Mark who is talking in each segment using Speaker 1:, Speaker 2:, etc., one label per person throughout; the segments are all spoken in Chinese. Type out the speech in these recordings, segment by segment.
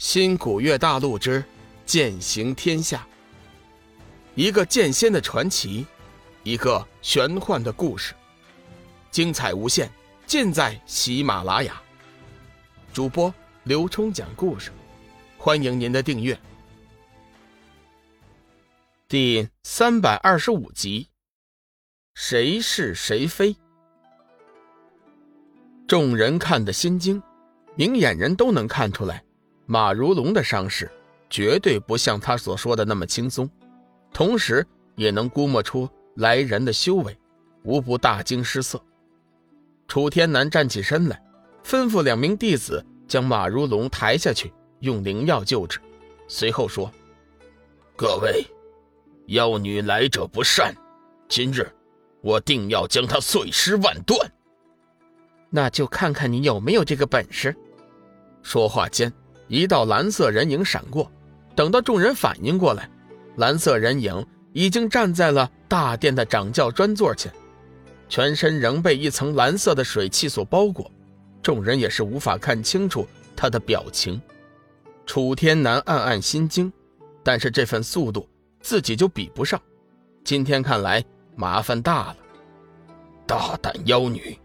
Speaker 1: 新古月大陆之剑行天下，一个剑仙的传奇，一个玄幻的故事，精彩无限，尽在喜马拉雅。主播刘冲讲故事，欢迎您的订阅。第三百二十五集，谁是谁非？众人看得心惊，明眼人都能看出来。马如龙的伤势绝对不像他所说的那么轻松，同时也能估摸出来人的修为，无不大惊失色。楚天南站起身来，吩咐两名弟子将马如龙抬下去，用灵药救治。随后说：“
Speaker 2: 各位，妖女来者不善，今日我定要将她碎尸万段。
Speaker 3: 那就看看你有没有这个本事。”
Speaker 1: 说话间。一道蓝色人影闪过，等到众人反应过来，蓝色人影已经站在了大殿的掌教专座前，全身仍被一层蓝色的水汽所包裹，众人也是无法看清楚他的表情。楚天南暗暗心惊，但是这份速度自己就比不上，今天看来麻烦大了。
Speaker 2: 大胆妖女，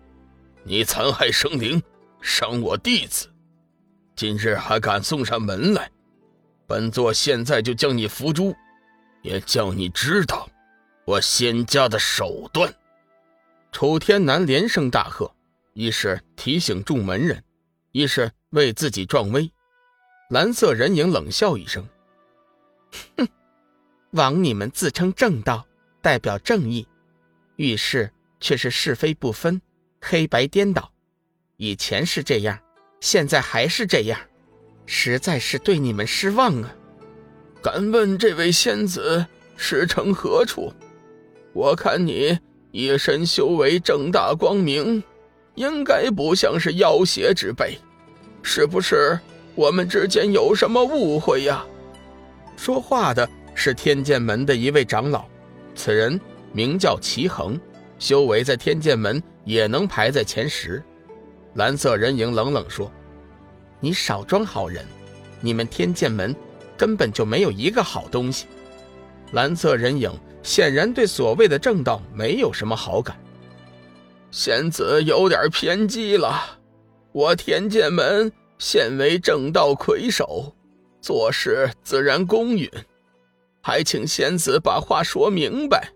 Speaker 2: 你残害生灵，伤我弟子！今日还敢送上门来，本座现在就将你伏诛，也叫你知道我仙家的手段。
Speaker 1: 楚天南连声大喝，一是提醒众门人，一是为自己壮威。蓝色人影冷笑一声：“
Speaker 3: 哼，枉你们自称正道，代表正义，遇事却是是非不分，黑白颠倒。以前是这样。”现在还是这样，实在是对你们失望啊！
Speaker 2: 敢问这位仙子师承何处？我看你一身修为正大光明，应该不像是妖邪之辈，是不是我们之间有什么误会呀？
Speaker 1: 说话的是天剑门的一位长老，此人名叫齐恒，修为在天剑门也能排在前十。蓝色人影冷冷说：“
Speaker 3: 你少装好人，你们天剑门根本就没有一个好东西。”
Speaker 1: 蓝色人影显然对所谓的正道没有什么好感。
Speaker 2: 仙子有点偏激了，我天剑门现为正道魁首，做事自然公允，还请仙子把话说明白。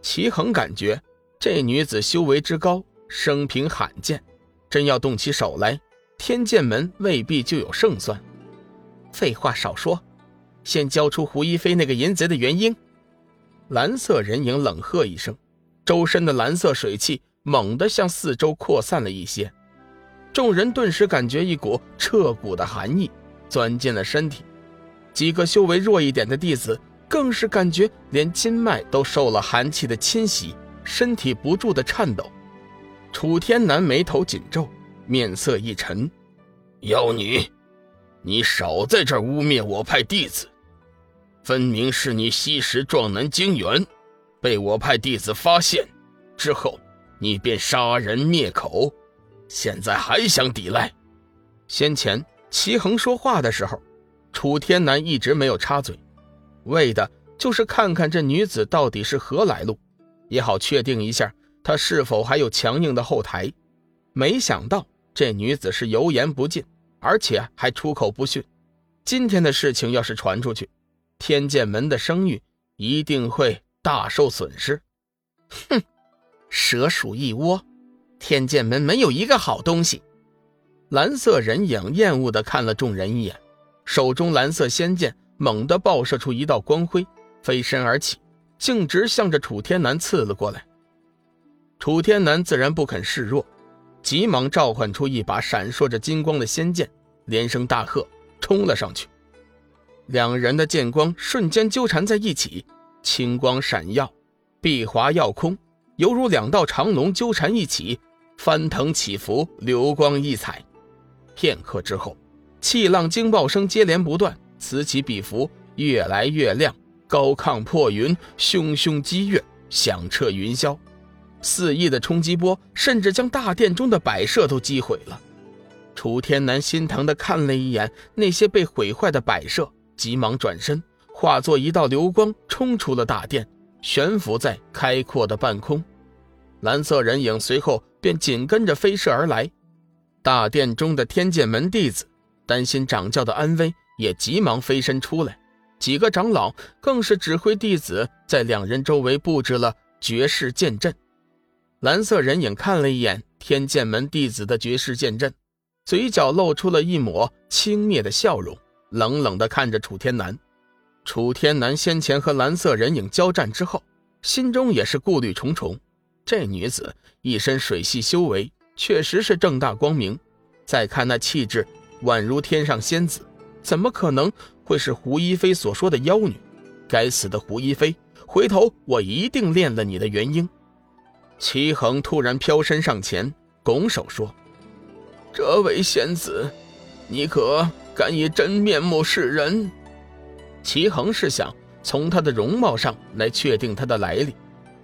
Speaker 1: 齐恒感觉这女子修为之高，生平罕见。真要动起手来，天剑门未必就有胜算。
Speaker 3: 废话少说，先交出胡一飞那个淫贼的原因。
Speaker 1: 蓝色人影冷喝一声，周身的蓝色水汽猛地向四周扩散了一些，众人顿时感觉一股彻骨的寒意钻进了身体。几个修为弱一点的弟子更是感觉连筋脉都受了寒气的侵袭，身体不住的颤抖。楚天南眉头紧皱，面色一沉：“
Speaker 2: 妖女，你少在这污蔑我派弟子！分明是你吸食壮男精元，被我派弟子发现之后，你便杀人灭口，现在还想抵赖？”
Speaker 1: 先前齐恒说话的时候，楚天南一直没有插嘴，为的就是看看这女子到底是何来路，也好确定一下。他是否还有强硬的后台？没想到这女子是油盐不进，而且还出口不逊。今天的事情要是传出去，天剑门的声誉一定会大受损失。
Speaker 3: 哼，蛇鼠一窝，天剑门没有一个好东西。
Speaker 1: 蓝色人影厌恶地看了众人一眼，手中蓝色仙剑猛地爆射出一道光辉，飞身而起，径直向着楚天南刺了过来。楚天南自然不肯示弱，急忙召唤出一把闪烁着金光的仙剑，连声大喝，冲了上去。两人的剑光瞬间纠缠在一起，青光闪耀，碧华耀空，犹如两道长龙纠缠一起，翻腾起伏，流光溢彩。片刻之后，气浪惊爆声接连不断，此起彼伏，越来越亮，高亢破云，汹汹激越，响彻云霄。肆意的冲击波，甚至将大殿中的摆设都击毁了。楚天南心疼的看了一眼那些被毁坏的摆设，急忙转身，化作一道流光，冲出了大殿，悬浮在开阔的半空。蓝色人影随后便紧跟着飞射而来。大殿中的天剑门弟子担心掌教的安危，也急忙飞身出来。几个长老更是指挥弟子在两人周围布置了绝世剑阵。蓝色人影看了一眼天剑门弟子的绝世剑阵。嘴角露出了一抹轻蔑的笑容，冷冷地看着楚天南。楚天南先前和蓝色人影交战之后，心中也是顾虑重重。这女子一身水系修为，确实是正大光明。再看那气质，宛如天上仙子，怎么可能会是胡一菲所说的妖女？该死的胡一菲，回头我一定练了你的元婴！齐恒突然飘身上前，拱手说。
Speaker 2: 这位仙子，你可敢以真面目示人？
Speaker 1: 齐恒是想从她的容貌上来确定她的来历，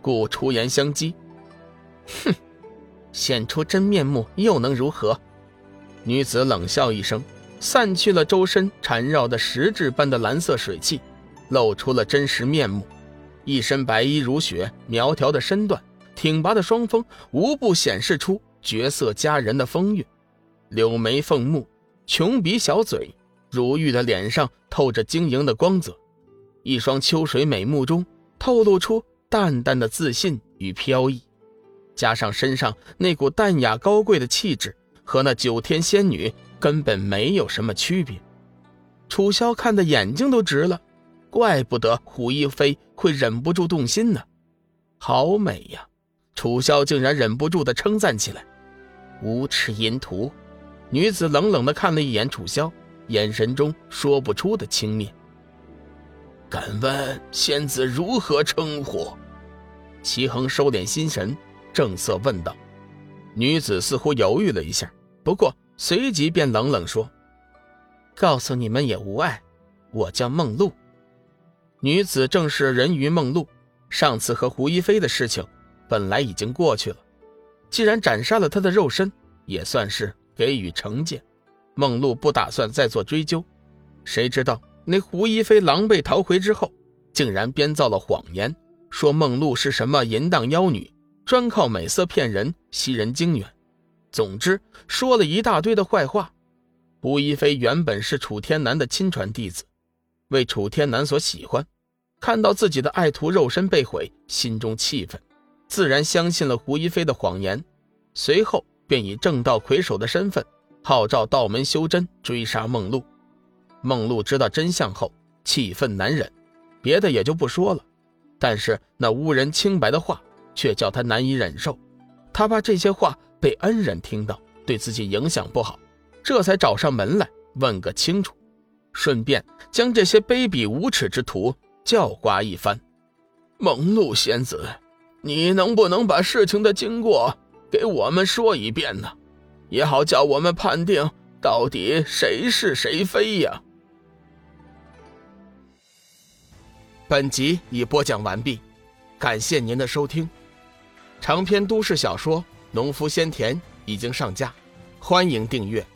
Speaker 1: 故出言相讥。哼，显出真面目又能如何？女子冷笑一声，散去了周身缠绕的实质般的蓝色水汽，露出了真实面目。一身白衣如雪，苗条的身段，挺拔的双峰，无不显示出绝色佳人的风韵。柳眉凤目，琼鼻小嘴，如玉的脸上透着晶莹的光泽，一双秋水美目中透露出淡淡的自信与飘逸，加上身上那股淡雅高贵的气质，和那九天仙女根本没有什么区别。楚萧看的眼睛都直了，怪不得胡一菲会忍不住动心呢，好美呀！楚萧竟然忍不住的称赞起来，无耻淫徒。女子冷冷地看了一眼楚萧，眼神中说不出的轻蔑。
Speaker 2: 敢问仙子如何称呼？
Speaker 1: 齐恒收敛心神，正色问道。女子似乎犹豫了一下，不过随即便冷冷说：“告诉你们也无碍，我叫梦露。”女子正是人鱼梦露。上次和胡一菲的事情本来已经过去了，既然斩杀了他的肉身，也算是。给予惩戒，梦露不打算再做追究。谁知道那胡一菲狼狈逃回之后，竟然编造了谎言，说梦露是什么淫荡妖女，专靠美色骗人，吸人精元。总之说了一大堆的坏话。胡一菲原本是楚天南的亲传弟子，为楚天南所喜欢，看到自己的爱徒肉身被毁，心中气愤，自然相信了胡一菲的谎言。随后。便以正道魁首的身份号召道门修真追杀梦露。梦露知道真相后，气愤难忍，别的也就不说了，但是那污人清白的话却叫他难以忍受。他怕这些话被恩人听到，对自己影响不好，这才找上门来问个清楚，顺便将这些卑鄙无耻之徒教刮一番。
Speaker 2: 梦露仙子，你能不能把事情的经过？给我们说一遍呢，也好叫我们判定到底谁是谁非呀。
Speaker 1: 本集已播讲完毕，感谢您的收听。长篇都市小说《农夫先田》已经上架，欢迎订阅。